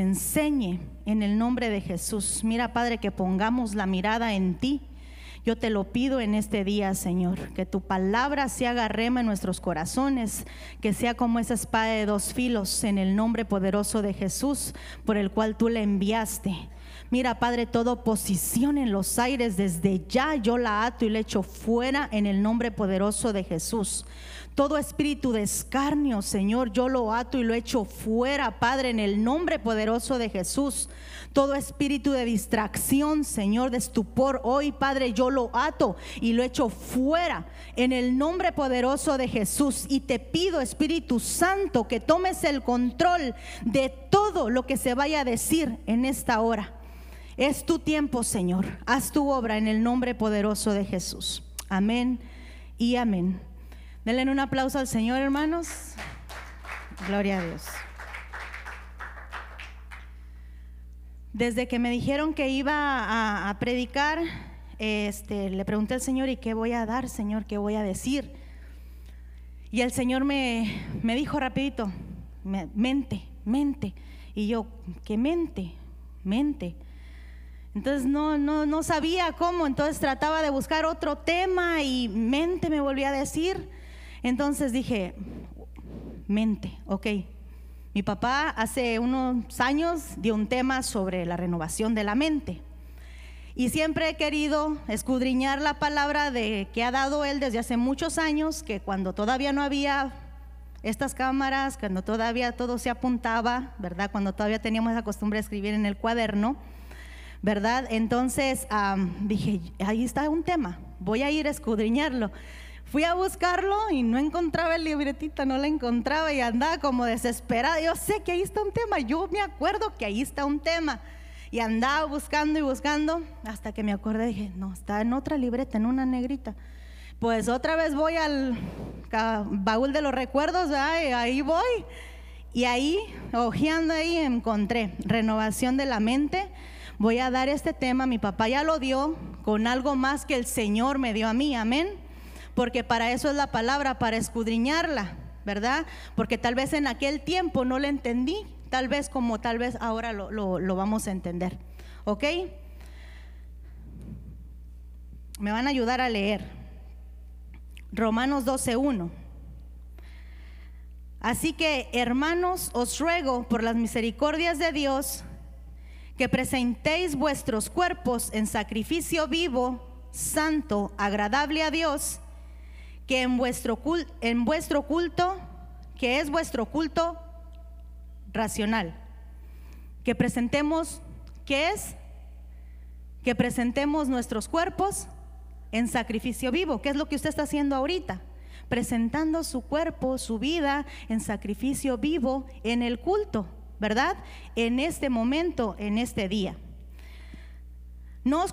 enseñe en el nombre de Jesús. Mira, Padre, que pongamos la mirada en ti. Yo te lo pido en este día, Señor, que tu palabra se haga rema en nuestros corazones, que sea como esa espada de dos filos en el nombre poderoso de Jesús, por el cual tú le enviaste. Mira, Padre, toda oposición en los aires, desde ya yo la ato y le echo fuera en el nombre poderoso de Jesús. Todo espíritu de escarnio, Señor, yo lo ato y lo echo fuera, Padre, en el nombre poderoso de Jesús. Todo espíritu de distracción, Señor, de estupor, hoy, Padre, yo lo ato y lo echo fuera en el nombre poderoso de Jesús. Y te pido, Espíritu Santo, que tomes el control de todo lo que se vaya a decir en esta hora. Es tu tiempo, Señor. Haz tu obra en el nombre poderoso de Jesús. Amén y amén. Denle un aplauso al Señor, hermanos. Gloria a Dios. Desde que me dijeron que iba a, predicar, este, le pregunté al Señor, ¿y qué voy a dar, Señor? ¿Qué voy a decir? Y el Señor me, me dijo rapidito, mente, mente. Y yo, ¿qué mente? Mente. Entonces no, no, no sabía cómo, entonces trataba de buscar otro tema y mente me volvía a decir. Entonces dije, mente, ok. Mi papá hace unos años dio un tema sobre la renovación de la mente. Y siempre he querido escudriñar la palabra de que ha dado él desde hace muchos años, que cuando todavía no había estas cámaras, cuando todavía todo se apuntaba, ¿verdad? Cuando todavía teníamos la costumbre de escribir en el cuaderno, ¿verdad? Entonces dije, ahí está un tema, voy a ir a escudriñarlo. Fui a buscarlo y no encontraba el libretito, no lo encontraba y andaba como desesperada. Yo sé que ahí está un tema, yo me acuerdo que ahí está un tema. Y andaba buscando y buscando hasta que me acordé, dije, no, está en otra libreta, en una negrita. Pues otra vez voy al baúl de los recuerdos, ahí voy. Y ahí, hojeando ahí, encontré renovación de la mente voy a dar este tema, mi papá ya lo dio, con algo más que el Señor me dio a mí, amén. Porque para eso es la palabra, para escudriñarla, ¿verdad? Porque tal vez en aquel tiempo no le entendí, tal vez como tal vez ahora lo, lo vamos a entender, ¿ok? Me van a ayudar a leer. Romanos 12.1. Así que, hermanos, os ruego por las misericordias de Dios que presentéis vuestros cuerpos en sacrificio vivo, santo, agradable a Dios, que en vuestro, culto, en vuestro culto, que es vuestro culto racional, que presentemos, ¿qué es? Que presentemos nuestros cuerpos en sacrificio vivo, ¿qué es lo que usted está haciendo ahorita? Presentando su cuerpo, su vida en sacrificio vivo en el culto. ¿Verdad? En este momento, en este día. No os,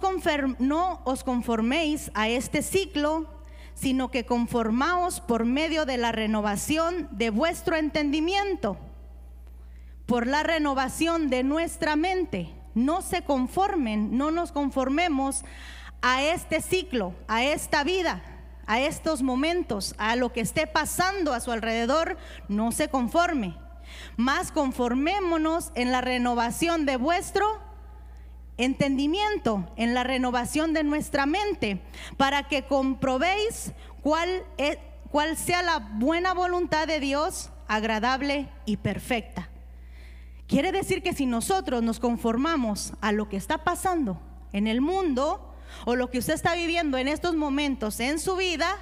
no os conforméis a este ciclo, sino que conformaos por medio de la renovación de vuestro entendimiento, por la renovación de nuestra mente. No se conformen, no nos conformemos a este ciclo, a esta vida, a estos momentos, a lo que esté pasando a su alrededor, no se conforme más conformémonos en la renovación de vuestro entendimiento, en la renovación de nuestra mente, para que comprobéis cuál, es, cuál sea la buena voluntad de Dios, agradable y perfecta. Quiere decir que si nosotros nos conformamos a lo que está pasando en el mundo o lo que usted está viviendo en estos momentos en su vida,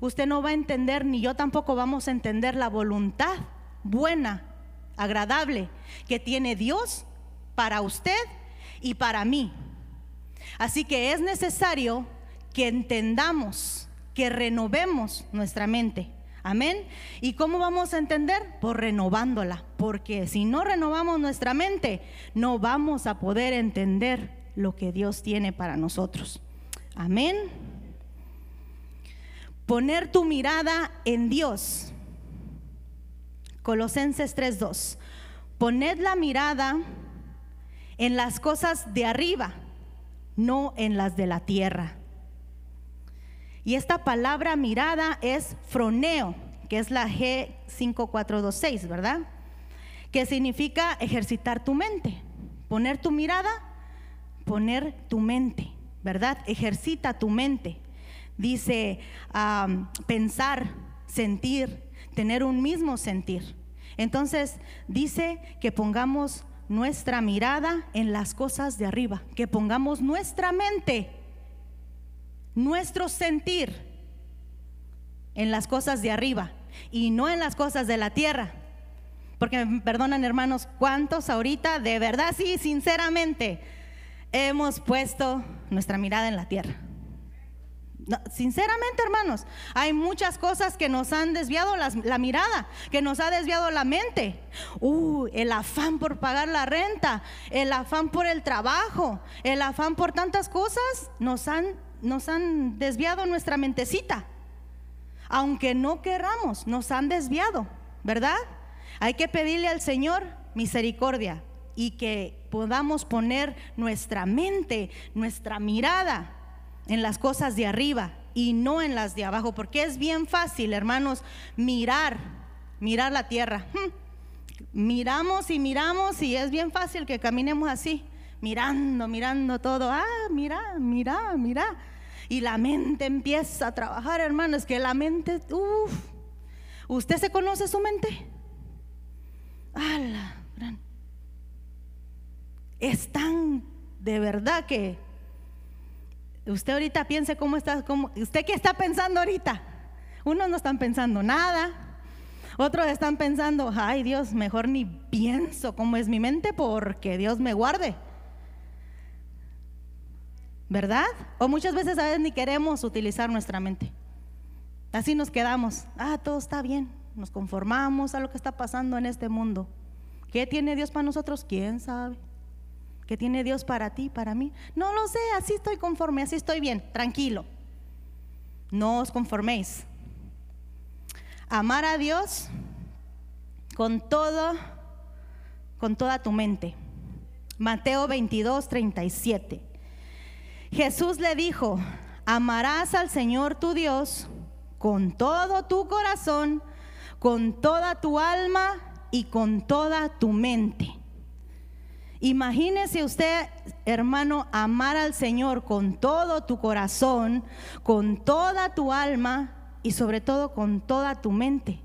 usted no va a entender, ni yo tampoco vamos a entender la voluntad buena, agradable que tiene Dios para usted y para mí. Así que es necesario que entendamos, que renovemos nuestra mente. Amén. ¿Y cómo vamos a entender? Por renovándola. Porque si no renovamos nuestra mente, no vamos a poder entender lo que Dios tiene para nosotros. Amén. Poner tu mirada en Dios Colosenses 3:2. Poned la mirada en las cosas de arriba, no en las de la tierra. Y esta palabra mirada es froneo, que es la G5426, ¿verdad? que significa ejercitar tu mente, poner tu mirada, poner tu mente, ¿verdad? Ejercita tu mente. Dice pensar, sentir, tener un mismo sentir. Entonces dice que pongamos nuestra mirada en las cosas de arriba, que pongamos nuestra mente, nuestro sentir en las cosas de arriba y no en las cosas de la tierra. Porque me perdonan hermanos, ¿cuántos ahorita de verdad, sí, sinceramente, hemos puesto nuestra mirada en la tierra? Sinceramente, hermanos, hay muchas cosas que nos han desviado la mirada, que nos ha desviado la mente. Uh, el afán por pagar la renta, el afán por el trabajo, el afán por tantas cosas nos han, nos han desviado nuestra mentecita. Aunque no querramos, nos han desviado, ¿verdad? Hay que pedirle al Señor misericordia y que podamos poner nuestra mente, nuestra mirada en las cosas de arriba y no en las de abajo, porque es bien fácil, hermanos, mirar, mirar la tierra. Hmm. Miramos y miramos y es bien fácil que caminemos así, mirando, mirando todo. Ah, mira, mira, mira. Y la mente empieza a trabajar, hermanos, que la mente, uff, ¿usted se conoce su mente? ¡Hala! Es de verdad que Usted ahorita piense cómo está, cómo, usted qué está pensando ahorita. Unos no están pensando nada, otros están pensando, ay Dios, mejor ni pienso cómo es mi mente porque Dios me guarde. ¿Verdad? O muchas veces a veces ni queremos utilizar nuestra mente. Así nos quedamos, ah, todo está bien, nos conformamos a lo que está pasando en este mundo. ¿Qué tiene Dios para nosotros? ¿Quién sabe? ¿Qué tiene Dios para ti, para mí? No lo sé, así estoy conforme, así estoy bien, tranquilo. No os conforméis. Amar a Dios con todo, con toda tu mente. Mateo 22, 37. Jesús le dijo, amarás al Señor tu Dios con todo tu corazón, con toda tu alma y con toda tu mente. Imagínese usted, hermano, amar al Señor con todo tu corazón, con toda tu alma y sobre todo con toda tu mente.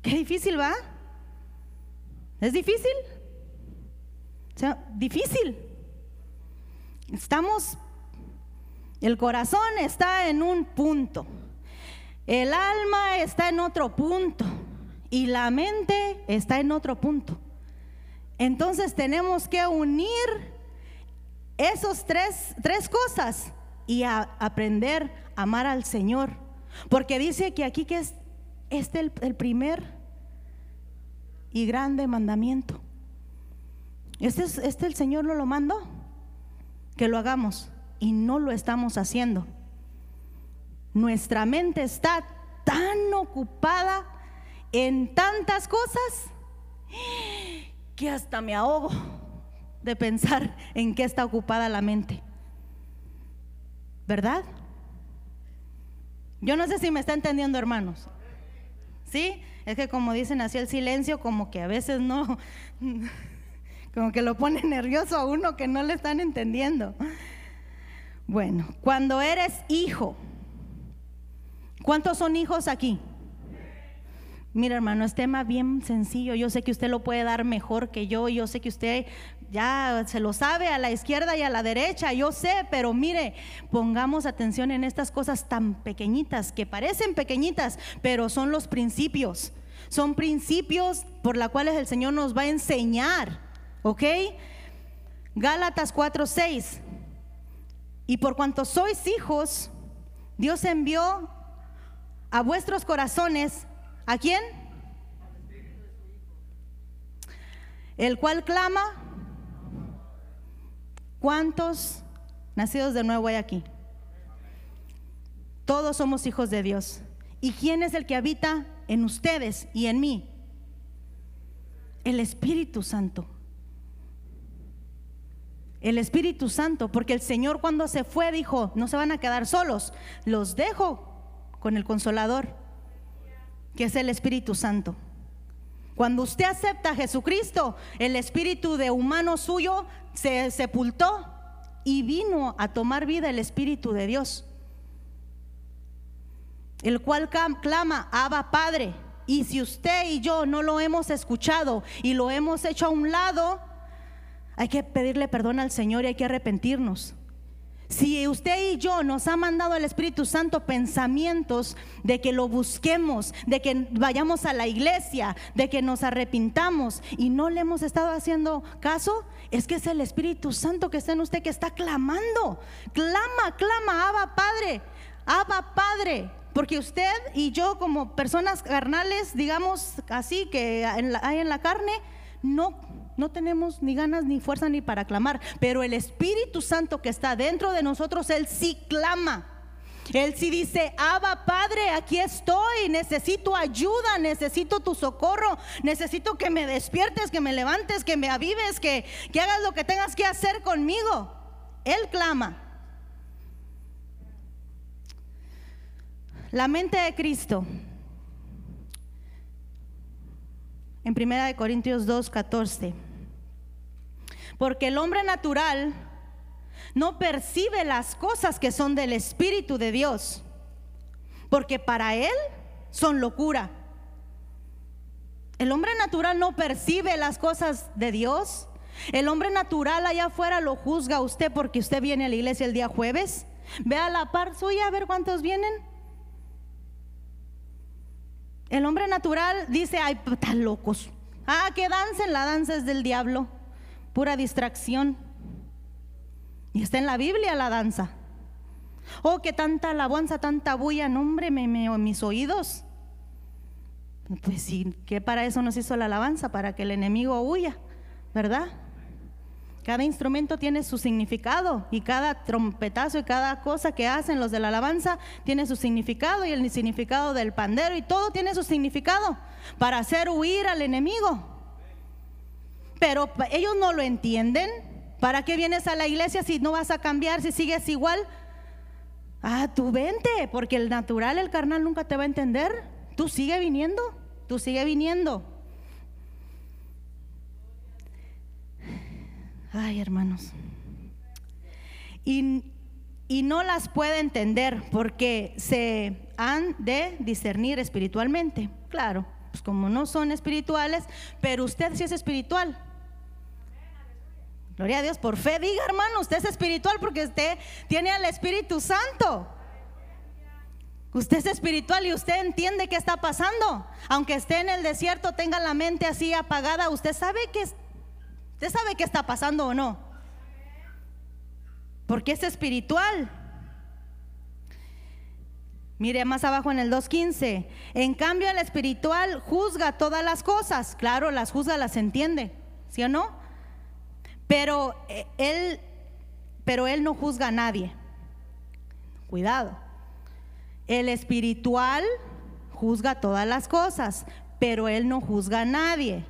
Qué difícil va. ¿Es difícil? O sea, difícil. Estamos, el corazón está en un punto, el alma está en otro punto y la mente está en otro punto. Entonces tenemos que unir esos tres, tres cosas y aprender a amar al Señor. Porque dice que aquí que es este el, el primer y grande mandamiento. Este, es, este el Señor no lo mandó, que lo hagamos y no lo estamos haciendo. Nuestra mente está tan ocupada en tantas cosas que hasta me ahogo de pensar en qué está ocupada la mente. ¿Verdad? Yo no sé si me está entendiendo, hermanos. ¿Sí? Es que como dicen así el silencio, como que a veces no, como que lo pone nervioso a uno que no le están entendiendo. Bueno, cuando eres hijo, ¿cuántos son hijos aquí? Mira, hermano, es tema bien sencillo. Yo sé que usted lo puede dar mejor que yo. Yo sé que usted ya se lo sabe a la izquierda y a la derecha. Yo sé, pero mire, pongamos atención en estas cosas tan pequeñitas, que parecen pequeñitas, pero son los principios. Son principios por los cuales el Señor nos va a enseñar. ¿Ok? Gálatas 4:6. Y por cuanto sois hijos, Dios envió a vuestros corazones ¿A quién? El cual clama. ¿Cuántos nacidos de nuevo hay aquí? Todos somos hijos de Dios. ¿Y quién es el que habita en ustedes y en mí? El Espíritu Santo. El Espíritu Santo, porque el Señor cuando se fue dijo, no se van a quedar solos, los dejo con el consolador que es el Espíritu Santo. Cuando usted acepta a Jesucristo, el espíritu de humano suyo se sepultó y vino a tomar vida el espíritu de Dios, el cual clama, Abba Padre. Y si usted y yo no lo hemos escuchado y lo hemos hecho a un lado, hay que pedirle perdón al Señor y hay que arrepentirnos. Si usted y yo nos ha mandado el Espíritu Santo pensamientos de que lo busquemos, de que vayamos a la iglesia, de que nos arrepintamos y no le hemos estado haciendo caso, es que es el Espíritu Santo que está en usted que está clamando. Clama, clama, Abba Padre, Abba Padre. Porque usted y yo como personas carnales, digamos así, que hay en la carne, no no tenemos ni ganas ni fuerza ni para clamar, pero el Espíritu Santo que está dentro de nosotros, Él sí clama. Él sí dice, Abba Padre, aquí estoy, necesito ayuda, necesito tu socorro, necesito que me despiertes, que me levantes, que me avives, que, que hagas lo que tengas que hacer conmigo. Él clama. La mente de Cristo. En 1 Corintios 2, 14. Porque el hombre natural no percibe las cosas que son del Espíritu de Dios, porque para él son locura. El hombre natural no percibe las cosas de Dios. El hombre natural allá afuera lo juzga a usted porque usted viene a la iglesia el día jueves. Ve a la par suya a ver cuántos vienen. El hombre natural dice, ay, están locos. Ah, que dancen, la danza es del diablo pura distracción. Y está en la Biblia la danza. Oh, que tanta alabanza, tanta bulla, nombre, me, me, mis oídos. Pues sí, que para eso nos hizo la alabanza, para que el enemigo huya, ¿verdad? Cada instrumento tiene su significado y cada trompetazo y cada cosa que hacen los de la alabanza tiene su significado y el significado del pandero y todo tiene su significado para hacer huir al enemigo. Pero ellos no lo entienden. ¿Para qué vienes a la iglesia si no vas a cambiar, si sigues igual? Ah, tú vente, porque el natural, el carnal nunca te va a entender. Tú sigue viniendo, tú sigue viniendo. Ay, hermanos. Y, y no las puede entender porque se han de discernir espiritualmente. Claro, pues como no son espirituales, pero usted sí es espiritual. Gloria a Dios, por fe diga hermano, usted es espiritual porque usted tiene al Espíritu Santo. Usted es espiritual y usted entiende qué está pasando. Aunque esté en el desierto, tenga la mente así apagada, usted sabe que usted sabe qué está pasando o no. Porque es espiritual. Mire más abajo en el 2.15. En cambio, el espiritual juzga todas las cosas. Claro, las juzga, las entiende. ¿Sí o no? Pero eh, él, pero él no juzga a nadie. Cuidado. El espiritual juzga todas las cosas, pero él no juzga a nadie.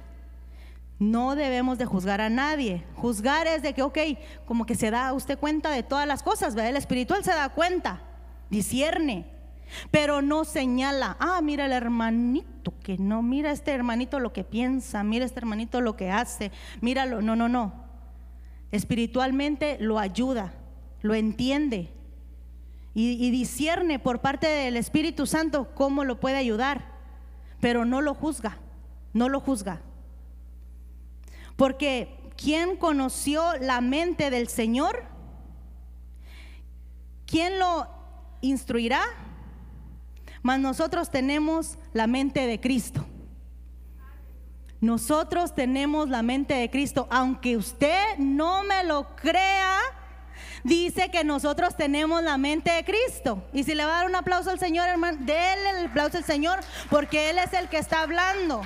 No debemos de juzgar a nadie. Juzgar es de que, ok, como que se da usted cuenta de todas las cosas, ¿verdad? El espiritual se da cuenta, discierne, pero no señala, ah, mira el hermanito que no, mira este hermanito lo que piensa, mira este hermanito lo que hace, míralo, no, no, no espiritualmente lo ayuda, lo entiende y, y, discierne por parte del Espíritu Santo cómo lo puede ayudar, pero no lo juzga, no lo juzga. Porque ¿quién conoció la mente del Señor? ¿Quién lo instruirá? Mas nosotros tenemos la mente de Cristo. Nosotros tenemos la mente de Cristo. Aunque usted no me lo crea, dice que nosotros tenemos la mente de Cristo. Y si le va a dar un aplauso al Señor, hermano, déle el aplauso al Señor porque Él es el que está hablando.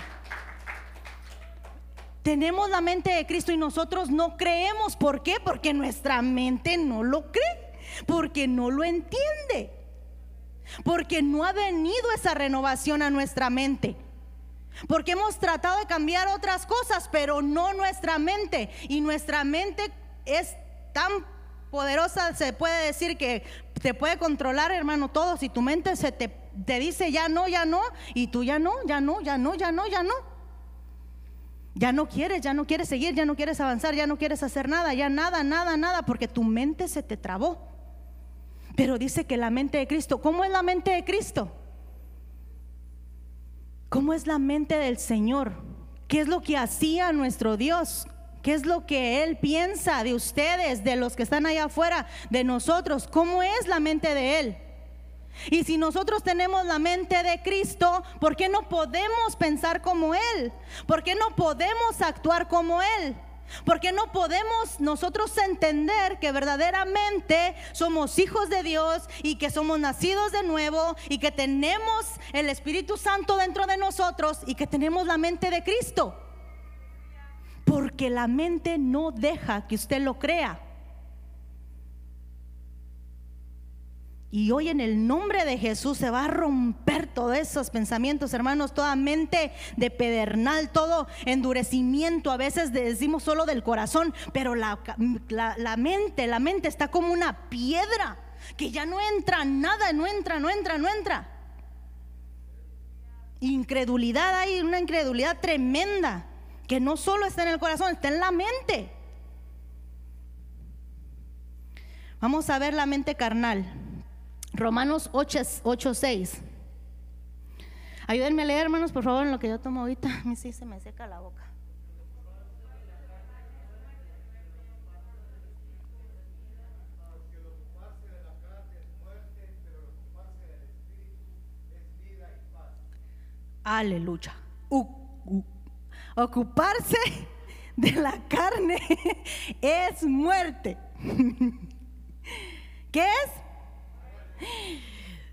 Tenemos la mente de Cristo y nosotros no creemos. ¿Por qué? Porque nuestra mente no lo cree. Porque no lo entiende. Porque no ha venido esa renovación a nuestra mente. Porque hemos tratado de cambiar otras cosas, pero no nuestra mente. Y nuestra mente es tan poderosa, se puede decir que te puede controlar, hermano, todo. Si tu mente se te, te dice ya no, ya no, y tú ya no, ya no, ya no, ya no, ya no. Ya no quieres, ya no quieres seguir, ya no quieres avanzar, ya no quieres hacer nada, ya nada, nada, nada, porque tu mente se te trabó. Pero dice que la mente de Cristo, ¿cómo es la mente de Cristo? ¿Cómo es la mente del Señor? ¿Qué es lo que hacía nuestro Dios? ¿Qué es lo que Él piensa de ustedes, de los que están allá afuera, de nosotros? ¿Cómo es la mente de Él? Y si nosotros tenemos la mente de Cristo, ¿por qué no podemos pensar como Él? ¿Por qué no podemos actuar como Él? ¿Por qué no podemos nosotros entender que verdaderamente somos hijos de Dios y que somos nacidos de nuevo y que tenemos el Espíritu Santo dentro de nosotros y que tenemos la mente de Cristo? Porque la mente no deja que usted lo crea. Y hoy en el nombre de Jesús se va a romper todos esos pensamientos, hermanos, toda mente de pedernal, todo endurecimiento. A veces decimos solo del corazón, pero la, la, mente, la mente está como una piedra que ya no entra nada, no entra, no entra, no entra. Incredulidad, hay una incredulidad tremenda que no solo está en el corazón, está en la mente. Vamos a ver la mente carnal. Romanos 8, 6. Ayúdenme a leer, hermanos, por favor, en lo que yo tomo ahorita. A mí sí se me seca la boca. Aleluya. ocuparse de la carne es muerte. ¿Qué es?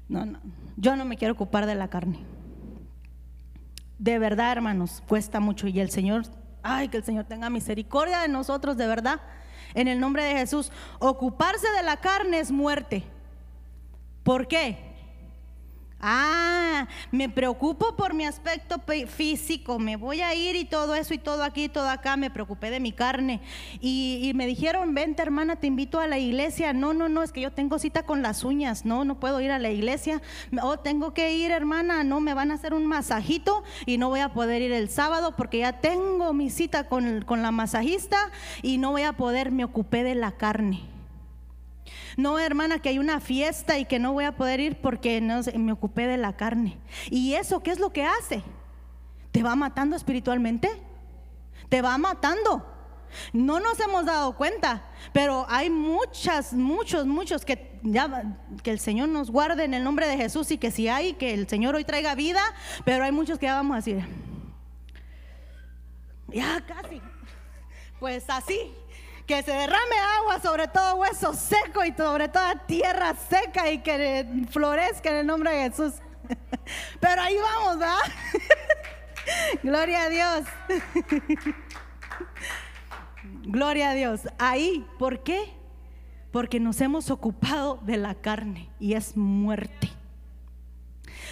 No, no, yo no me quiero ocupar de la carne. De verdad, hermanos, cuesta mucho y el Señor, ay, que el Señor tenga misericordia de nosotros, de verdad. En el nombre de Jesús, ocuparse de la carne es muerte. ¿Por qué? Ah, me preocupo por mi aspecto físico, me voy a ir y todo eso y todo aquí y todo acá, me preocupé de mi carne. Y, me dijeron, vente hermana, te invito a la iglesia. No, no, no, es que yo tengo cita con las uñas, no, no puedo ir a la iglesia. Oh, tengo que ir hermana, no, me van a hacer un masajito y no voy a poder ir el sábado porque ya tengo mi cita con, con la masajista y no voy a poder, me ocupé de la carne. No, hermana, que hay una fiesta y que no voy a poder ir porque no, me ocupé de la carne. ¿Y eso qué es lo que hace? ¿Te va matando espiritualmente? ¿Te va matando? No nos hemos dado cuenta, pero hay muchas, muchos, muchos que ya que el Señor nos guarde en el nombre de Jesús y que si hay, que el Señor hoy traiga vida, pero hay muchos que ya vamos a decir, ya casi, pues así, que se derrame agua sobre todo hueso seco y sobre toda tierra seca y que florezca en el nombre de Jesús. Pero ahí vamos, ¿verdad? Gloria a Dios. Gloria a Dios. Ahí, ¿por qué? Porque nos hemos ocupado de la carne y es muerte.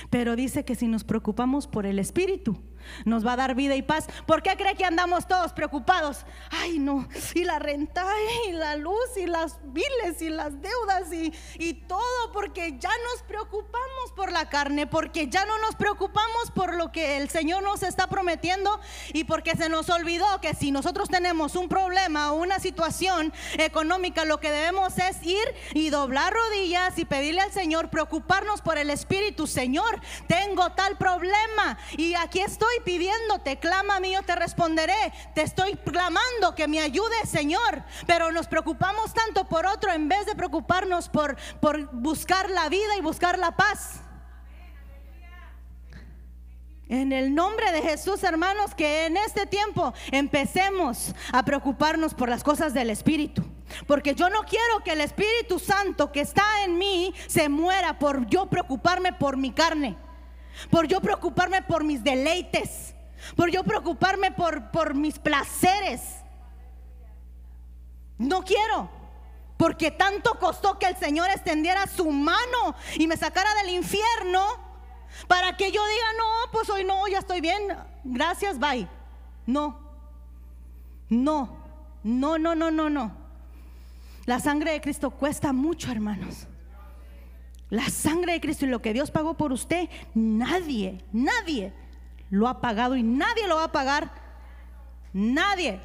Pero dice que si nos preocupamos por el Espíritu, nos va a dar vida y paz. ¿Por qué cree que andamos todos preocupados? Ay, no, y la renta, y la luz, y las biles, y las deudas, y, y todo, porque ya nos preocupamos por la carne, porque ya no nos preocupamos por lo que el Señor nos está prometiendo, y porque se nos olvidó que si nosotros tenemos un problema o una situación económica, lo que debemos es ir y doblar rodillas y pedirle al Señor, preocuparnos por el Espíritu. Señor, tengo tal problema, y aquí estoy pidiéndote, clama a yo te responderé. Te estoy clamando que me ayude, Señor. Pero nos preocupamos tanto por otro en vez de preocuparnos por, por buscar la vida y buscar la paz. En el nombre de Jesús, hermanos, que en este tiempo empecemos a preocuparnos por las cosas del Espíritu. Porque yo no quiero que el Espíritu Santo que está en mí se muera por yo preocuparme por mi carne por yo preocuparme por mis deleites, por yo preocuparme por, por mis placeres. No quiero, porque tanto costó que el Señor extendiera su mano y me sacara del infierno para que yo diga, no, pues hoy no, ya estoy bien, gracias, bye. No, no, no, no, no, no, no. La sangre de Cristo cuesta mucho, hermanos. La sangre de Cristo y lo que Dios pagó por usted, nadie, nadie lo ha pagado y nadie lo va a pagar Nadie.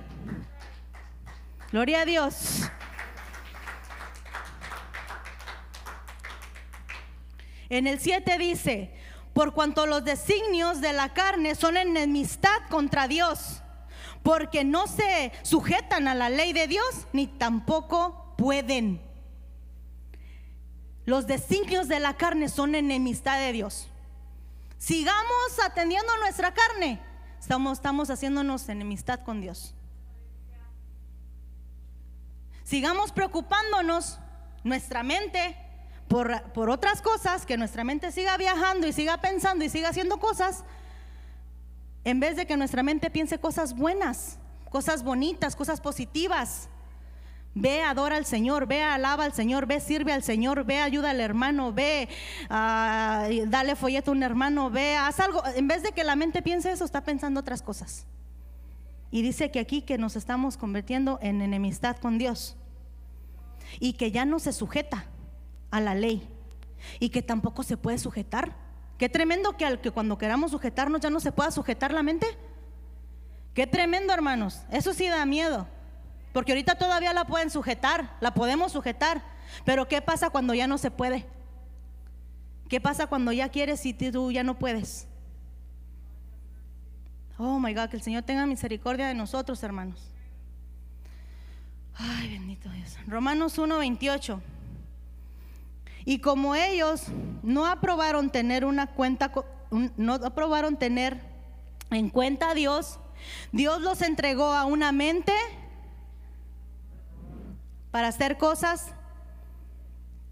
Gloria a Dios. En el 7 dice, por cuanto los designios de la carne son enemistad contra Dios, porque no se sujetan a la ley de Dios, ni tampoco pueden. Los designios de la carne son enemistad de Dios. Sigamos atendiendo nuestra carne, estamos, estamos haciéndonos enemistad con Dios. Sigamos preocupándonos nuestra mente por, otras cosas, que nuestra mente siga viajando y siga pensando y siga haciendo cosas, en vez de que nuestra mente piense cosas buenas, cosas bonitas, cosas positivas. Ve, adora al Señor, ve, alaba al Señor, ve, sirve al Señor, ve, ayuda al hermano, ve, ah, dale folleto a un hermano, ve, haz algo. En vez de que la mente piense eso, está pensando otras cosas. Y dice que aquí que nos estamos convirtiendo en enemistad con Dios y que ya no se sujeta a la ley y que tampoco se puede sujetar. Qué tremendo que, al, que cuando queramos sujetarnos ya no se pueda sujetar la mente. Qué tremendo, hermanos. Eso sí da miedo. Porque ahorita todavía la pueden sujetar, la podemos sujetar. Pero ¿qué pasa cuando ya no se puede? ¿Qué pasa cuando ya quieres y tú ya no puedes? Oh my God, que el Señor tenga misericordia de nosotros, hermanos. Ay, bendito Dios. Romanos 1:28. Y como ellos no aprobaron tener una cuenta, no aprobaron tener en cuenta a Dios, Dios los entregó a una mente para hacer cosas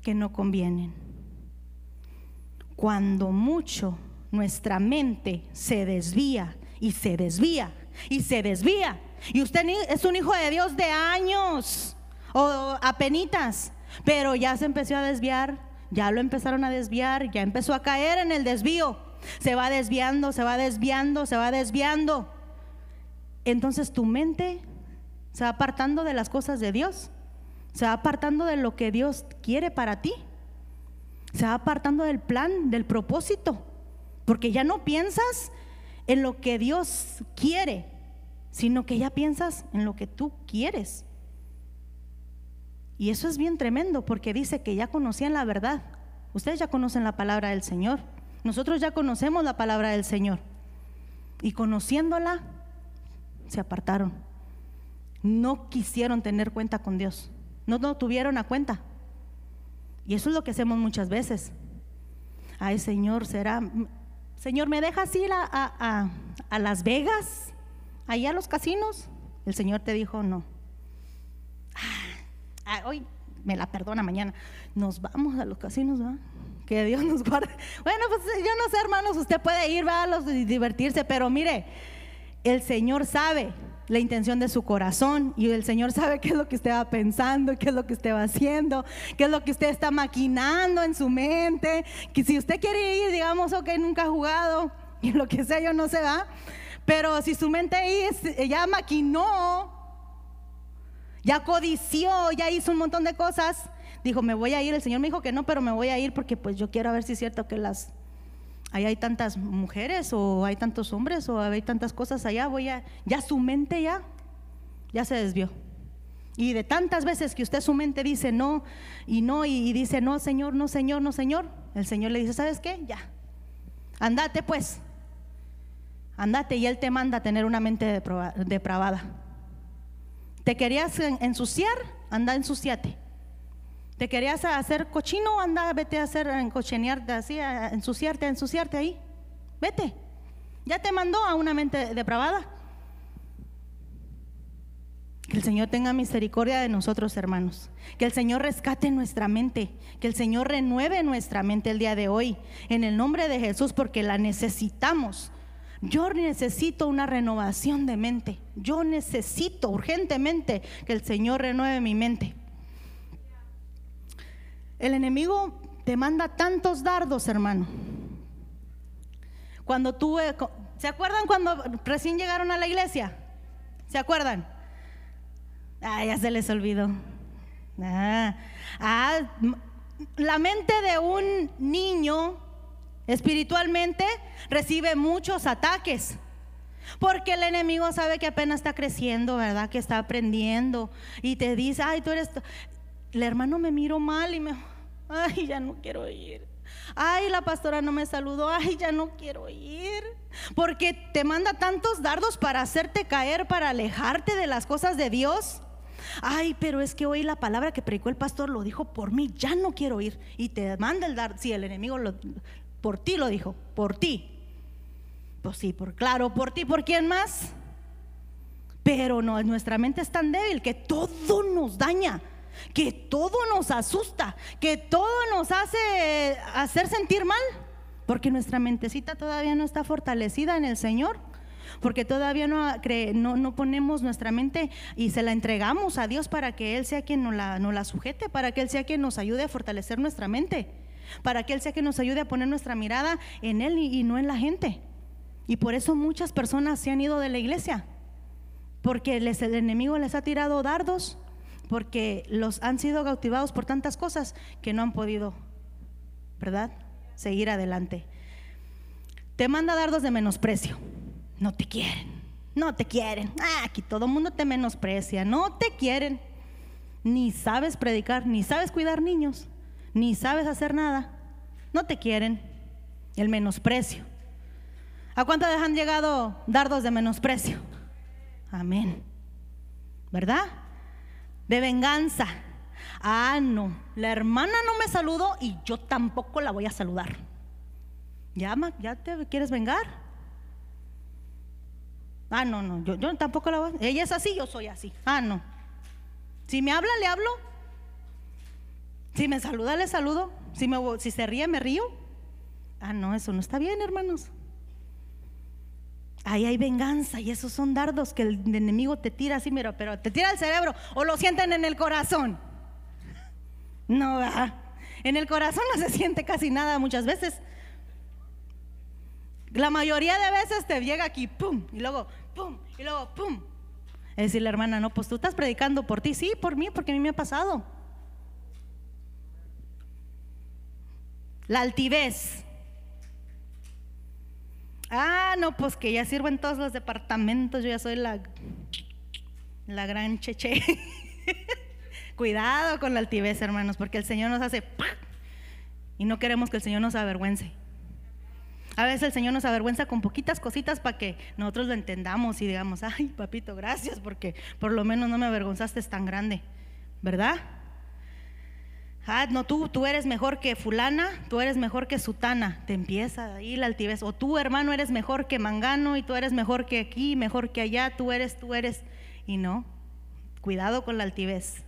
que no convienen. Cuando mucho nuestra mente se desvía y se desvía y se desvía. Y usted es un hijo de Dios de años o apenitas pero ya se empezó a desviar, ya lo empezaron a desviar, ya empezó a caer en el desvío. Se va desviando, se va desviando, se va desviando. Entonces tu mente se va apartando de las cosas de Dios, se va apartando de lo que Dios quiere para ti, se va apartando del plan, del propósito, porque ya no piensas en lo que Dios quiere, sino que ya piensas en lo que tú quieres. Y eso es bien tremendo porque dice que ya conocían la verdad. Ustedes ya conocen la palabra del Señor. Nosotros ya conocemos la palabra del Señor. Y conociéndola, se apartaron. No quisieron tener cuenta con Dios. No lo tuvieron a cuenta. Y eso es lo que hacemos muchas veces. Ay, Señor, será. Señor, ¿me dejas ir a, a Las Vegas? Allá a los casinos. El Señor te dijo no. Ah, hoy me la perdona mañana, nos vamos a los casinos, ¿verdad? Que Dios nos guarde. Bueno, pues yo no sé, hermanos, usted puede ir, va a divertirse, pero mire, el Señor sabe la intención de su corazón y el Señor sabe qué es lo que usted va pensando, qué es lo que usted va haciendo, qué es lo que usted está maquinando en su mente. Que si usted quiere ir, digamos, ok, nunca ha jugado y lo que sea, yo no sé, va. Pero si su mente ya maquinó ya codició, ya hizo un montón de cosas. Dijo, me voy a ir. El Señor me dijo que no, pero me voy a ir porque pues yo quiero ver si es cierto que las ahí hay tantas mujeres o hay tantos hombres o hay tantas cosas allá. Voy a, ya su mente ya, ya se desvió. Y de tantas veces que usted su mente dice no y no y, dice no, Señor, no, Señor, no, Señor, el Señor le dice, ¿sabes qué? Ya, andate pues, andate y Él te manda a tener una mente depravada. ¿Te querías ensuciar? Anda, ensuciate. ¿Te querías hacer cochino? Anda, vete a hacer, encochenearte así, a ensuciarte, a ensuciarte ahí. Vete. Ya te mandó a una mente depravada. Que el Señor tenga misericordia de nosotros, hermanos. Que el Señor rescate nuestra mente. Que el Señor renueve nuestra mente el día de hoy. En el nombre de Jesús, porque la necesitamos. Yo necesito una renovación de mente. Yo necesito urgentemente que el Señor renueve mi mente. El enemigo te manda tantos dardos, hermano. Cuando tú, ¿se acuerdan cuando recién llegaron a la iglesia? ¿Se acuerdan? Ah, ya se les olvidó. Ah, ah, la mente de un niño espiritualmente recibe muchos ataques. Porque el enemigo sabe que apenas está creciendo, ¿verdad? Que está aprendiendo. Y te dice, ay, tú eres... El hermano me miró mal y me... Ay, ya no quiero ir. Ay, la pastora no me saludó. Ay, ya no quiero ir. Porque te manda tantos dardos para hacerte caer, para alejarte de las cosas de Dios. Ay, pero es que hoy la palabra que predicó el pastor lo dijo por mí, ya no quiero ir. Y te manda el dardo. Si el enemigo lo, por ti lo dijo, por ti. Pues sí, por claro, por ti, ¿por quién más? Pero no, nuestra mente es tan débil que todo nos daña, que todo nos asusta, que todo nos hace hacer sentir mal, porque nuestra mentecita todavía no está fortalecida en el Señor, porque todavía no, no, no ponemos nuestra mente y se la entregamos a Dios para que Él sea quien nos la, la sujete, para que Él sea quien nos ayude a fortalecer nuestra mente, para que Él sea quien nos ayude a poner nuestra mirada en Él y no en la gente. Y por eso muchas personas se han ido de la iglesia, porque el enemigo les ha tirado dardos, porque los han sido cautivados por tantas cosas que no han podido, ¿verdad? Seguir adelante. Te manda dardos de menosprecio. No te quieren, no te quieren. Ah, aquí todo el mundo te menosprecia, no te quieren. Ni sabes predicar, ni sabes cuidar niños, ni sabes hacer nada. No te quieren. El menosprecio. ¿A cuánto han llegado dardos de menosprecio? Amén. ¿Verdad? De venganza. Ah, no, la hermana no me saludó y yo tampoco la voy a saludar. Llama, ¿ya te quieres vengar? Ah, no, no, yo, yo tampoco la voy a... Ella es así, yo soy así. Ah, no. Si me habla, le hablo. Si me saluda, le saludo. Si, me, si se ríe, me río. Ah, no, eso no está bien, hermanos. Ahí hay venganza y esos son dardos que el enemigo te tira así, mira, pero te tira al cerebro o lo sienten en el corazón. No, en el corazón no se siente casi nada muchas veces. La mayoría de veces te llega aquí, pum, y luego, pum, y luego, pum. Es decir, la hermana, no, pues tú estás predicando por ti, sí, por mí, porque a mí me ha pasado. La altivez. Ah, no, pues que ya sirvo en todos los departamentos, yo ya soy la, la gran cheche. Cuidado con la altivez, hermanos, porque el Señor nos hace y no queremos que el Señor nos avergüence. A veces el Señor nos avergüenza con poquitas cositas para que nosotros lo entendamos y digamos, ay, papito, gracias, porque por lo menos no me avergonzaste tan grande, ¿verdad? Ah, no, tú, tú eres mejor que fulana, tú eres mejor que sutana. Te empieza ahí la altivez. O tú, hermano, eres mejor que mangano y tú eres mejor que aquí, mejor que allá, tú eres, tú eres. Y no, cuidado con la altivez.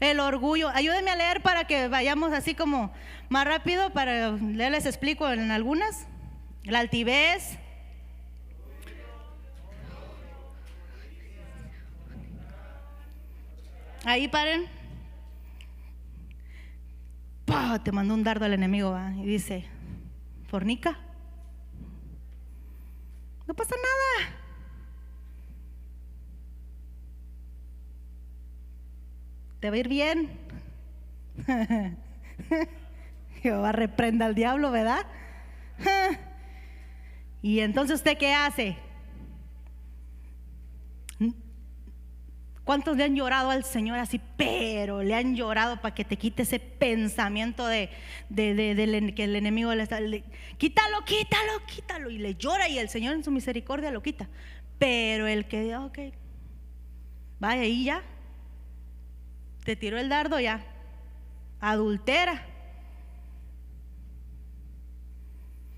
El orgullo, ayúdenme a leer para que vayamos así como más rápido, para les explico en algunas. La altivez. Ahí paren te mandó un dardo al enemigo y dice, fornica. No pasa nada. Te va a ir bien. Jehová reprenda al diablo, ¿verdad? y entonces usted qué hace? ¿Cuántos le han llorado al Señor así, pero le han llorado para que te quite ese pensamiento de, que el enemigo le está, quítalo, quítalo, quítalo, y le llora y el Señor en su misericordia lo quita. Pero el que, ok, vaya ahí ya, te tiró el dardo ya, adultera.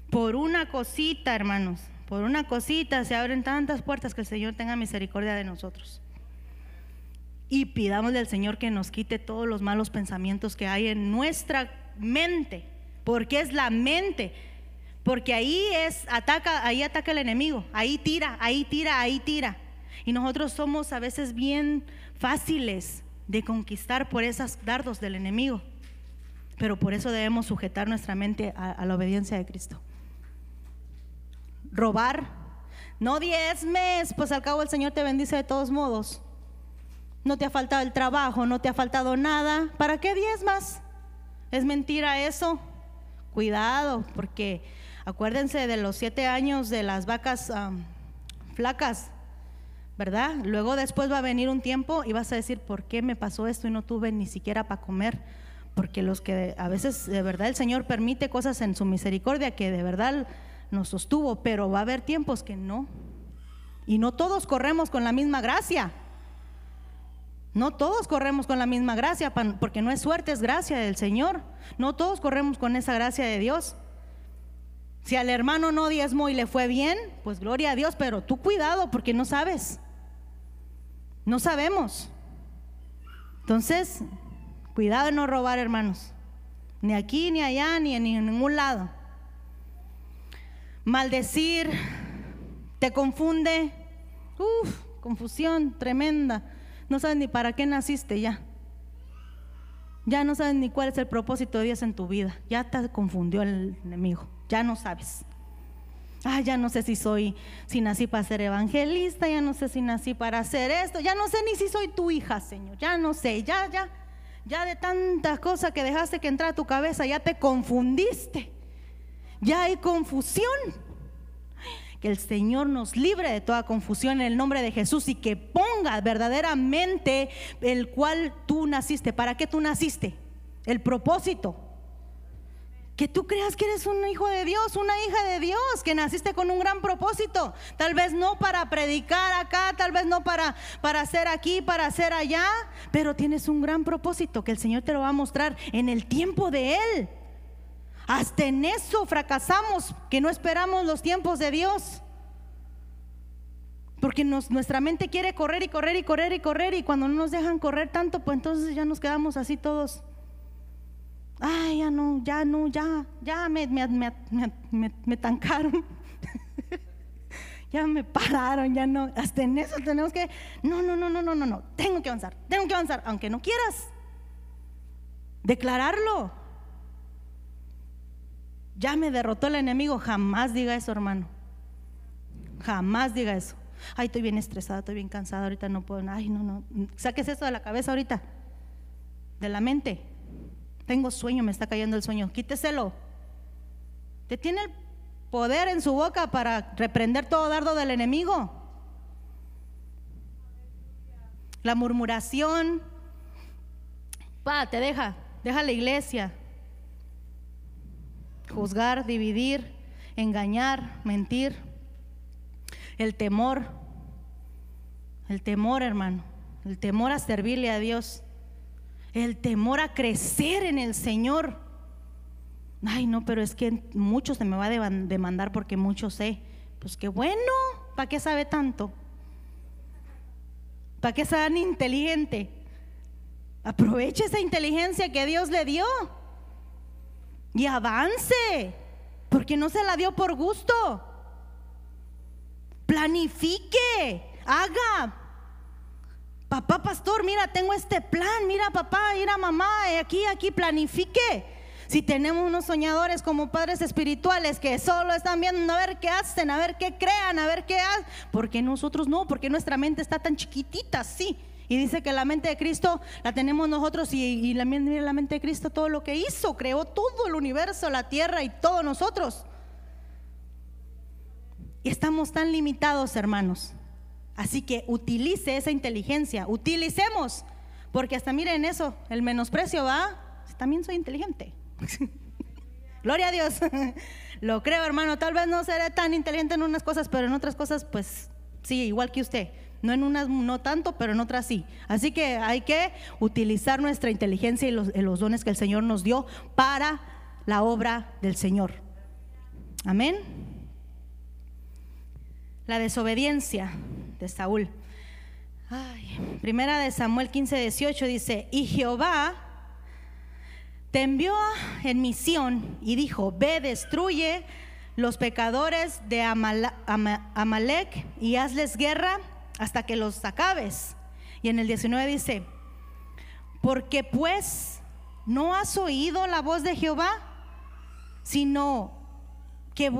Por una cosita, hermanos, por una cosita se abren tantas puertas que el Señor tenga misericordia de nosotros y pidámosle al Señor que nos quite todos los malos pensamientos que hay en nuestra mente, porque es la mente, porque ahí es ataca, ahí ataca el enemigo, ahí tira, ahí tira, ahí tira. Y nosotros somos a veces bien fáciles de conquistar por esos dardos del enemigo. Pero por eso debemos sujetar nuestra mente a, la obediencia de Cristo. Robar, no diezmes, pues al cabo el Señor te bendice de todos modos no te ha faltado el trabajo, no te ha faltado nada, ¿para qué más? ¿Es mentira eso? Cuidado, porque acuérdense de los siete años de las vacas flacas, ¿verdad? Luego después va a venir un tiempo y vas a decir, ¿por qué me pasó esto y no tuve ni siquiera para comer? Porque los que a veces de verdad el Señor permite cosas en su misericordia que de verdad nos sostuvo, pero va a haber tiempos que no. Y no todos corremos con la misma gracia. No todos corremos con la misma gracia, porque no es suerte, es gracia del Señor. No todos corremos con esa gracia de Dios. Si al hermano no diezmo y le fue bien, pues gloria a Dios, pero tú cuidado porque no sabes. No sabemos. Entonces, cuidado en no robar, hermanos. Ni aquí, ni allá, ni en ningún lado. Maldecir te confunde. Uf, confusión tremenda. No sabes ni para qué naciste ya. Ya no sabes ni cuál es el propósito de Dios en tu vida. Ya te confundió el enemigo. Ya no sabes. Ah, ya no sé si soy, si nací para ser evangelista, ya no sé si nací para hacer esto, ya no sé ni si soy tu hija, Señor, ya no sé, ya, ya, ya de tantas cosas que dejaste que entrara a tu cabeza, ya te confundiste, ya hay confusión. Que el Señor nos libre de toda confusión en el nombre de Jesús y que ponga verdaderamente el cual tú naciste. ¿Para qué tú naciste? El propósito. Que tú creas que eres un hijo de Dios, una hija de Dios, que naciste con un gran propósito. Tal vez no para predicar acá, tal vez no para, para hacer aquí, para hacer allá, pero tienes un gran propósito que el Señor te lo va a mostrar en el tiempo de Él. Hasta en eso fracasamos, que no esperamos los tiempos de Dios. Porque nuestra mente quiere correr y correr y correr y correr y cuando no nos dejan correr tanto, pues entonces ya nos quedamos así todos. Ay, ya no, ya no, ya, ya me, me, me, me tancaron. ya me pararon, ya no. Hasta en eso tenemos que, no, no, no, no, no, no, no. Tengo que avanzar, tengo que avanzar, aunque no quieras. Declararlo. Ya me derrotó el enemigo. Jamás diga eso, hermano. Jamás diga eso. Ay, estoy bien estresada, estoy bien cansada, ahorita no puedo. Ay, no, no. Saques eso de la cabeza ahorita. De la mente. Tengo sueño, me está cayendo el sueño. Quíteselo. Te tiene el poder en su boca para reprender todo dardo del enemigo. La murmuración. Pa, te deja. Deja la iglesia juzgar, dividir, engañar, mentir. El temor, el temor hermano, el temor a servirle a Dios, el temor a crecer en el Señor. Ay, no, pero es que mucho se me va a demandar porque mucho sé. Pues qué bueno, ¿para qué sabe tanto? ¿Para qué es tan inteligente? Aproveche esa inteligencia que Dios le dio y avance, porque no se la dio por gusto. Planifique, haga. Papá pastor, mira, tengo este plan, mira papá, mira mamá, aquí, aquí, planifique. Si tenemos unos soñadores como padres espirituales que solo están viendo a ver qué hacen, a ver qué crean, a ver qué hacen, porque nosotros no? Porque nuestra mente está tan chiquitita, sí. Y dice que la mente de Cristo la tenemos nosotros y, la, la mente de Cristo todo lo que hizo, creó todo el universo, la tierra y todos nosotros. Y estamos tan limitados, hermanos. Así que utilice esa inteligencia, utilicemos, porque hasta miren eso, el menosprecio va, también soy inteligente. Gloria a Dios. Lo creo, hermano, tal vez no seré tan inteligente en unas cosas, pero en otras cosas, pues sí, igual que usted. No en unas no tanto, pero en otras sí. Así que hay que utilizar nuestra inteligencia y los, dones que el Señor nos dio para la obra del Señor. Amén. La desobediencia de Saúl. primera de Samuel 15, 18 dice, y Jehová te envió en misión y dijo, ve, destruye los pecadores de Amalek y hazles guerra hasta que los acabes. Y en el 19 dice, porque pues no has oído la voz de Jehová, sino que,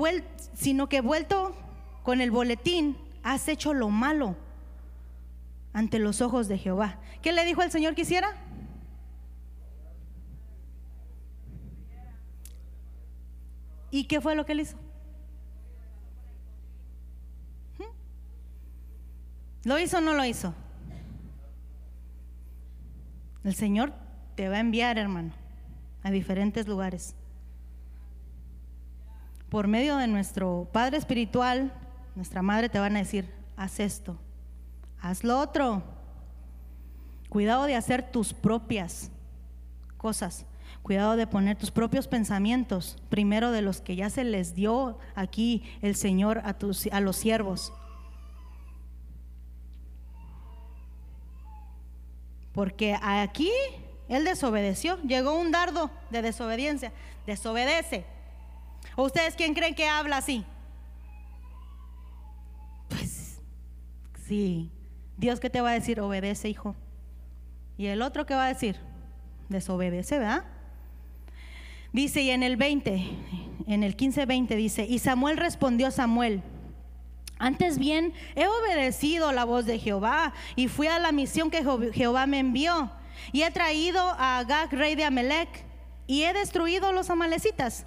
sino que vuelto con el boletín, has hecho lo malo ante los ojos de Jehová. ¿Qué le dijo el Señor que hiciera? ¿Y qué fue lo que él hizo? ¿Lo hizo o no lo hizo? El Señor te va a enviar, hermano, a diferentes lugares. Por medio de nuestro Padre Espiritual, nuestra Madre te van a decir, haz esto, haz lo otro. Cuidado de hacer tus propias cosas. Cuidado de poner tus propios pensamientos primero de los que ya se les dio aquí el Señor a, tus, a los siervos. Porque aquí él desobedeció, llegó un dardo de desobediencia, desobedece. ¿O ustedes quién creen que habla así? Pues sí, Dios que te va a decir, obedece hijo. Y el otro que va a decir, desobedece, ¿verdad? Dice, y en el 20, en el 15-20 dice, y Samuel respondió Samuel, antes bien, he obedecido la voz de Jehová y fui a la misión que Jehová me envió. Y he traído a Agag, rey de Amelec, y he destruido los amalecitas.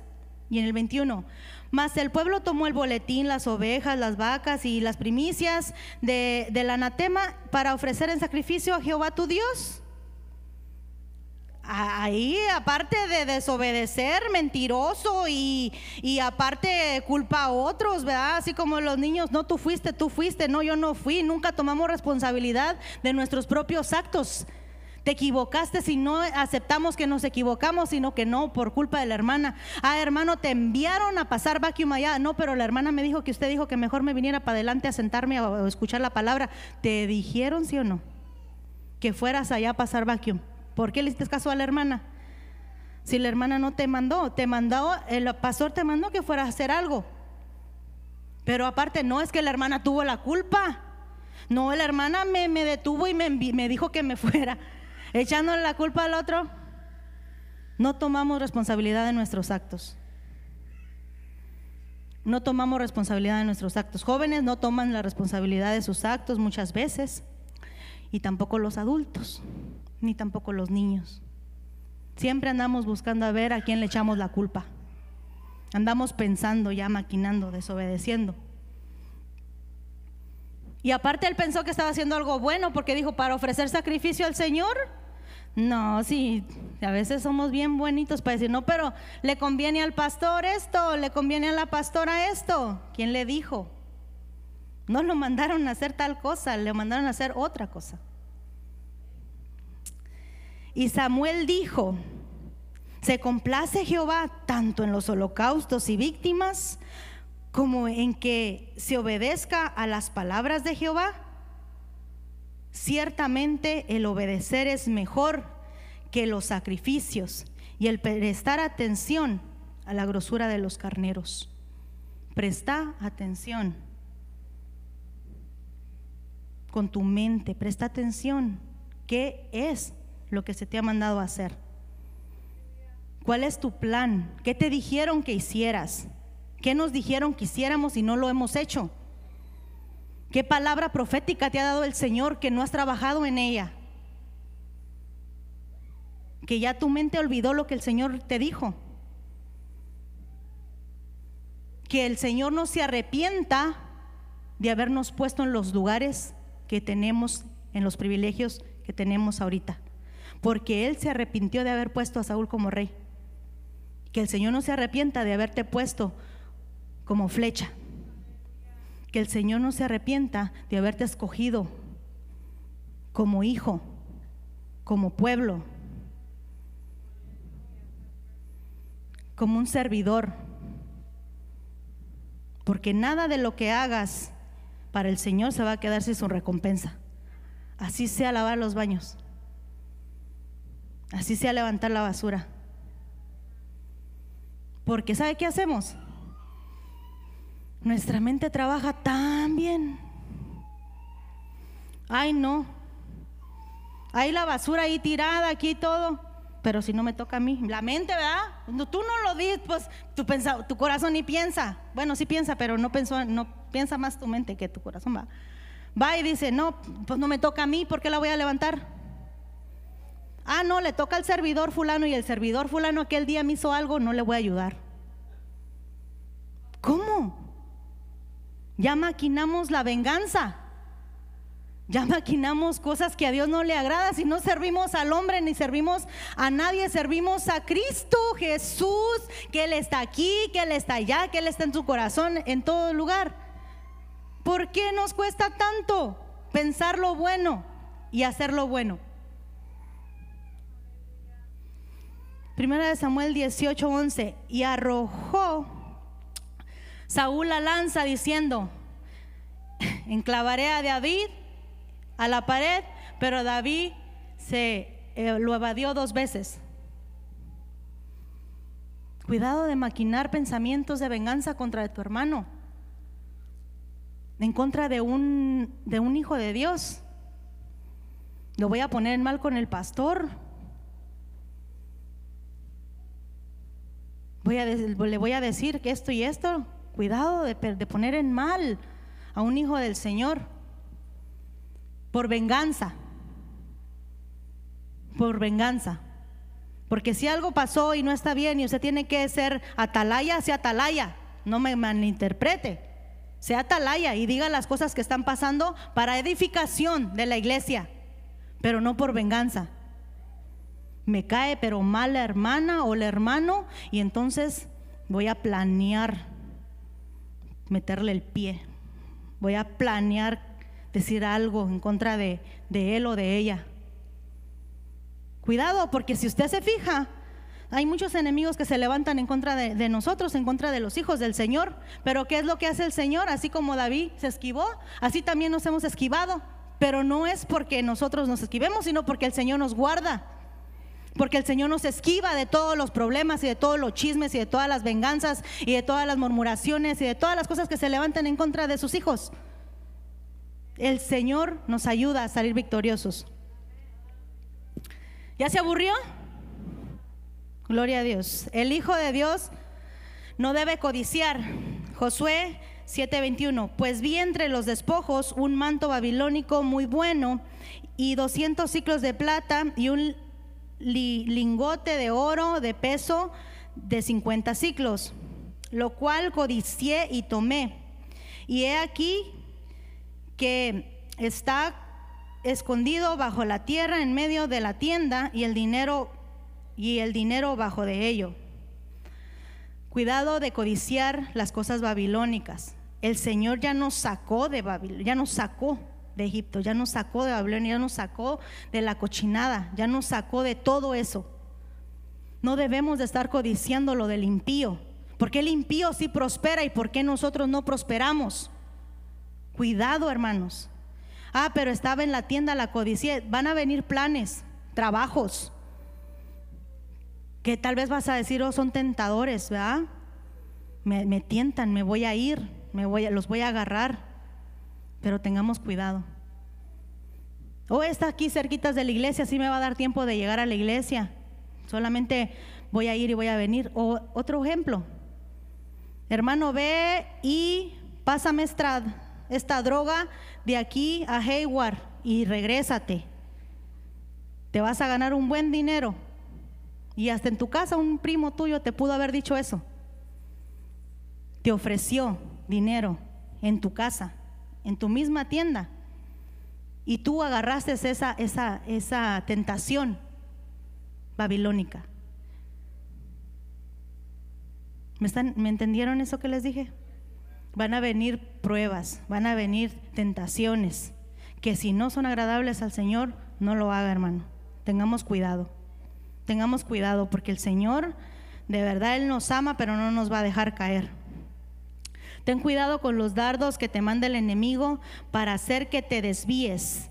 Y en el 21, mas el pueblo tomó el boletín, las ovejas, las vacas y las primicias de, del anatema para ofrecer en sacrificio a Jehová tu Dios ahí, aparte de desobedecer, mentiroso y, y, aparte culpa a otros, ¿verdad? Así como los niños, no, tú fuiste, tú fuiste, no, yo no fui, nunca tomamos responsabilidad de nuestros propios actos. Te equivocaste si no aceptamos que nos equivocamos, sino que no por culpa de la hermana. Ah, hermano, te enviaron a pasar vacuum allá. No, pero la hermana me dijo que usted dijo que mejor me viniera para adelante a sentarme a escuchar la palabra. ¿Te dijeron, sí o no? Que fueras allá a pasar vacuum. ¿Por qué le hiciste caso a la hermana? Si la hermana no te mandó, te mandó, el pastor te mandó que fuera a hacer algo. Pero aparte, no es que la hermana tuvo la culpa. No, la hermana me, detuvo y me, me dijo que me fuera. Echándole la culpa al otro. No tomamos responsabilidad de nuestros actos. No tomamos responsabilidad de nuestros actos. Jóvenes no toman la responsabilidad de sus actos muchas veces. Y tampoco los adultos ni tampoco los niños. Siempre andamos buscando a ver a quién le echamos la culpa. Andamos pensando, ya maquinando, desobedeciendo. Y aparte él pensó que estaba haciendo algo bueno porque dijo, para ofrecer sacrificio al Señor. No, sí, a veces somos bien bonitos para decir, no, pero le conviene al pastor esto, le conviene a la pastora esto. ¿Quién le dijo? No lo mandaron a hacer tal cosa, le mandaron a hacer otra cosa. Y Samuel dijo, se complace Jehová tanto en los holocaustos y víctimas como en que se obedezca a las palabras de Jehová. Ciertamente el obedecer es mejor que los sacrificios y el prestar atención a la grosura de los carneros. Presta atención con tu mente, presta atención. ¿Qué es lo que se te ha mandado a hacer? ¿Cuál es tu plan? ¿Qué te dijeron que hicieras? ¿Qué nos dijeron que hiciéramos y no lo hemos hecho? ¿Qué palabra profética te ha dado el Señor que no has trabajado en ella? Que ya tu mente olvidó lo que el Señor te dijo. Que el Señor no se arrepienta de habernos puesto en los lugares que tenemos, en los privilegios que tenemos ahorita porque él se arrepintió de haber puesto a Saúl como rey. Que el Señor no se arrepienta de haberte puesto como flecha. Que el Señor no se arrepienta de haberte escogido como hijo, como pueblo, como un servidor. Porque nada de lo que hagas para el Señor se va a quedar sin su recompensa. Así sea lavar los baños. Así sea levantar la basura. Porque ¿sabe qué hacemos? Nuestra mente trabaja tan bien. Ay, no. Hay la basura ahí tirada, aquí todo. Pero si no me toca a mí, la mente, ¿verdad? tú no lo dices, pues tu, corazón ni piensa. Bueno, sí piensa, pero no, pensó, no piensa más tu mente que tu corazón va. Va y dice, no, pues no me toca a mí, ¿por qué la voy a levantar? Ah, no, le toca al servidor fulano y el servidor fulano aquel día me hizo algo, no le voy a ayudar. ¿Cómo? Ya maquinamos la venganza. Ya maquinamos cosas que a Dios no le agrada si no servimos al hombre ni servimos a nadie, servimos a Cristo Jesús, que Él está aquí, que Él está allá, que Él está en tu corazón, en todo lugar. ¿Por qué nos cuesta tanto pensar lo bueno y hacer lo bueno? Primera de Samuel 18, 11. Y arrojó Saúl la lanza diciendo, enclavaré a David a la pared, pero David se eh, lo evadió dos veces. Cuidado de maquinar pensamientos de venganza contra tu hermano, en contra de un, de un hijo de Dios. Lo voy a poner en mal con el pastor. Voy a, le voy a decir que esto y esto. Cuidado de, de poner en mal a un hijo del Señor por venganza. Por venganza. Porque si algo pasó y no está bien y usted tiene que ser atalaya, sea atalaya. No me malinterprete. Sea atalaya y diga las cosas que están pasando para edificación de la iglesia, pero no por venganza. Me cae pero mal la hermana o el hermano y entonces voy a planear meterle el pie. Voy a planear decir algo en contra de, él o de ella. Cuidado, porque si usted se fija, hay muchos enemigos que se levantan en contra de, de, nosotros, en contra de los hijos del Señor. Pero ¿qué es lo que hace el Señor? Así como David se esquivó, así también nos hemos esquivado. Pero no es porque nosotros nos esquivemos, sino porque el Señor nos guarda. Porque el Señor nos esquiva de todos los problemas y de todos los chismes y de todas las venganzas y de todas las murmuraciones y de todas las cosas que se levantan en contra de sus hijos el Señor nos ayuda a salir victoriosos. ¿Ya se aburrió? Gloria a Dios. El Hijo de Dios no debe codiciar. Josué 7:21. Pues vi entre los despojos un manto babilónico muy bueno y 200 ciclos de plata y un lingote de oro de peso de 50 ciclos, lo cual codicié y tomé. Y he aquí que está escondido bajo la tierra en medio de la tienda y el dinero y el dinero bajo de ello. Cuidado de codiciar las cosas babilónicas. El Señor ya nos sacó de Babilonia, ya nos sacó de Egipto, ya nos sacó de Babilonia, ya nos sacó de la cochinada, ya nos sacó de todo eso. No debemos de estar codiciando lo del impío, porque el impío sí prospera y por qué nosotros no prosperamos. Cuidado, hermanos. Ah, pero estaba en la tienda la codicia. Van a venir planes, trabajos, que tal vez vas a decir, oh, son tentadores, ¿verdad? Me, tientan, me voy a ir, me voy, los voy a agarrar, pero tengamos cuidado. O oh, está aquí cerquitas de la iglesia, así me va a dar tiempo de llegar a la iglesia. Solamente voy a ir y voy a venir. O otro ejemplo, hermano, ve y pásame estrada esta droga de aquí a Hayward y regrésate. Te vas a ganar un buen dinero. Y hasta en tu casa un primo tuyo te pudo haber dicho eso. Te ofreció dinero en tu casa, en tu misma tienda. Y tú agarraste esa, esa, esa tentación babilónica. ¿Me, están, ¿Me entendieron eso que les dije? van a venir pruebas, van a venir tentaciones, que si no son agradables al Señor, no lo haga, hermano. Tengamos cuidado, tengamos cuidado, porque el Señor, de verdad, Él nos ama, pero no nos va a dejar caer. Ten cuidado con los dardos que te manda el enemigo para hacer que te desvíes,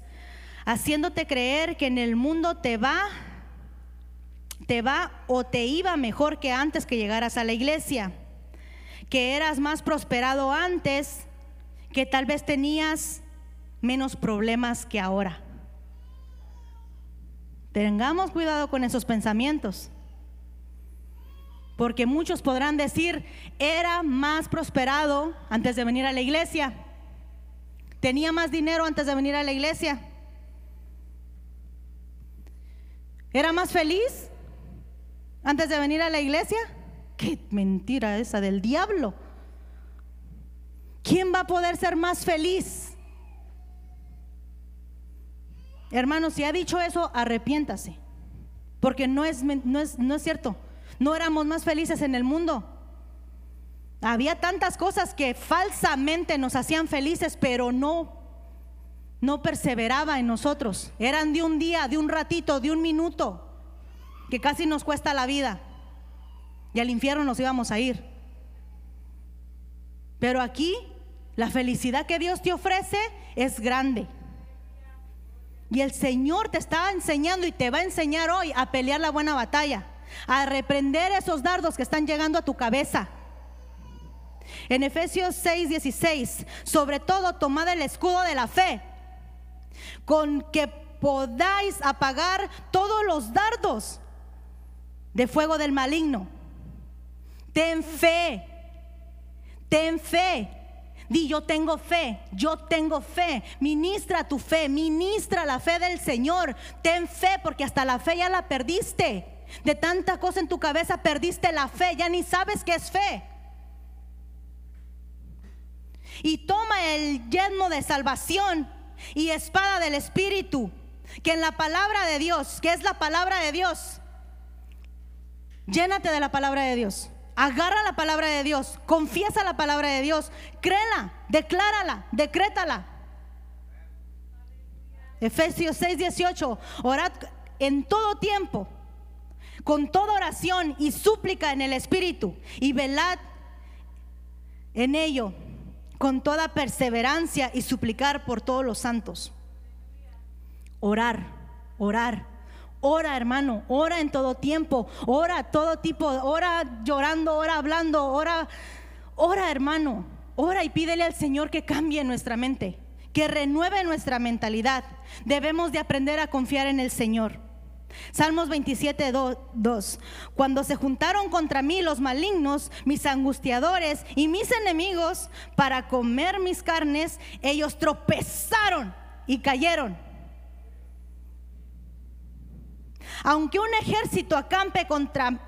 haciéndote creer que en el mundo te va, te va o te iba mejor que antes que llegaras a la iglesia que eras más prosperado antes, que tal vez tenías menos problemas que ahora. Tengamos cuidado con esos pensamientos. Porque muchos podrán decir, era más prosperado antes de venir a la iglesia. Tenía más dinero antes de venir a la iglesia. Era más feliz antes de venir a la iglesia. Qué mentira esa del diablo. ¿Quién va a poder ser más feliz? Hermanos, si ha dicho eso, arrepiéntase. Porque no es, no es, no es cierto. No éramos más felices en el mundo. Había tantas cosas que falsamente nos hacían felices, pero no, no perseveraba en nosotros. Eran de un día, de un ratito, de un minuto, que casi nos cuesta la vida. Y al infierno nos íbamos a ir. Pero aquí la felicidad que Dios te ofrece es grande. Y el Señor te está enseñando y te va a enseñar hoy a pelear la buena batalla, a reprender esos dardos que están llegando a tu cabeza. En Efesios 6, 16, sobre todo tomad el escudo de la fe, con que podáis apagar todos los dardos de fuego del maligno. Ten fe, ten fe. Di, yo tengo fe, yo tengo fe. Ministra tu fe, ministra la fe del Señor. Ten fe porque hasta la fe ya la perdiste. De tanta cosa en tu cabeza perdiste la fe, ya ni sabes qué es fe. Y toma el yelmo de salvación y espada del Espíritu, que en la palabra de Dios, que es la palabra de Dios, llénate de la palabra de Dios. Agarra la palabra de Dios, confiesa la palabra de Dios, créela, declárala, decrétala. Efesios 6, 18, orad en todo tiempo, con toda oración y súplica en el Espíritu, y velad en ello con toda perseverancia y suplicar por todos los santos. Orar, orar. Ora, hermano, ora en todo tiempo, ora todo tipo, ora llorando, ora hablando, ora, ora, hermano, ora y pídele al Señor que cambie nuestra mente, que renueve nuestra mentalidad. Debemos de aprender a confiar en el Señor. Salmos 27, 2. Cuando se juntaron contra mí los malignos, mis angustiadores y mis enemigos para comer mis carnes, ellos tropezaron y cayeron. Aunque un ejército acampe contra,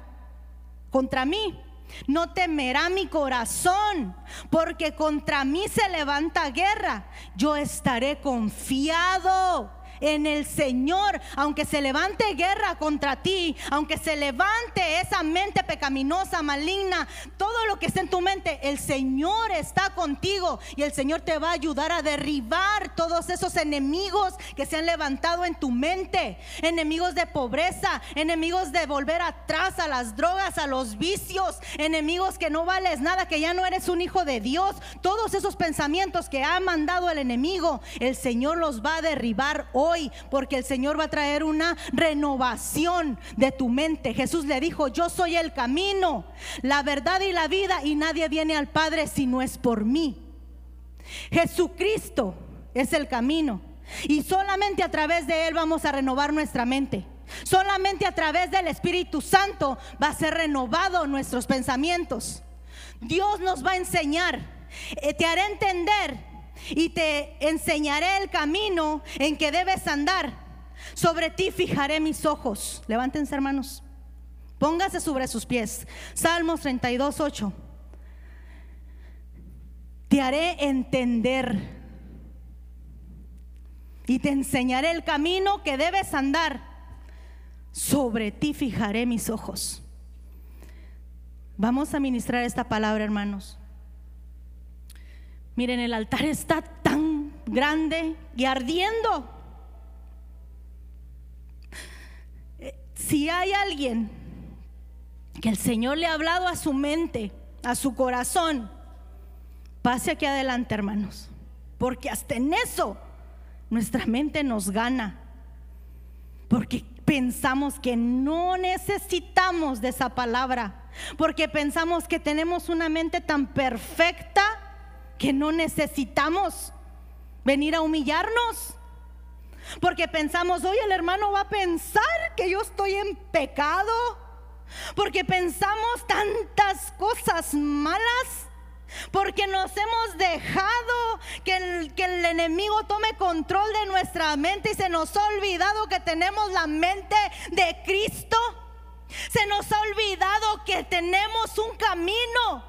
contra mí, no temerá mi corazón, porque contra mí se levanta guerra. Yo estaré confiado en el Señor, aunque se levante guerra contra ti, aunque se levante esa mente pecaminosa, maligna, todo lo que está en tu mente, el Señor está contigo y el Señor te va a ayudar a derribar todos esos enemigos que se han levantado en tu mente, enemigos de pobreza, enemigos de volver atrás a las drogas, a los vicios, enemigos que no vales nada, que ya no eres un hijo de Dios, todos esos pensamientos que ha mandado el enemigo, el Señor los va a derribar hoy porque el Señor va a traer una renovación de tu mente. Jesús le dijo, yo soy el camino, la verdad y la vida, y nadie viene al Padre si no es por mí. Jesucristo es el camino. Y solamente a través de Él vamos a renovar nuestra mente. Solamente a través del Espíritu Santo va a ser renovado nuestros pensamientos. Dios nos va a enseñar, eh, te hará entender y te enseñaré el camino en que debes andar. Sobre ti fijaré mis ojos. Levántense, hermanos. Póngase sobre sus pies. Salmos 32, 8. Te haré entender y te enseñaré el camino que debes andar. Sobre ti fijaré mis ojos. Vamos a ministrar esta palabra, hermanos. Miren, el altar está tan grande y ardiendo. Eh, si hay alguien que el Señor le ha hablado a su mente, a su corazón, pase aquí adelante, hermanos. Porque hasta en eso nuestra mente nos gana. Porque pensamos que no necesitamos de esa palabra. Porque pensamos que tenemos una mente tan perfecta que no necesitamos venir a humillarnos. Porque pensamos, hoy el hermano va a pensar que yo estoy en pecado. Porque pensamos tantas cosas malas. Porque nos hemos dejado que el, que el, enemigo tome control de nuestra mente y se nos ha olvidado que tenemos la mente de Cristo. Se nos ha olvidado que tenemos un camino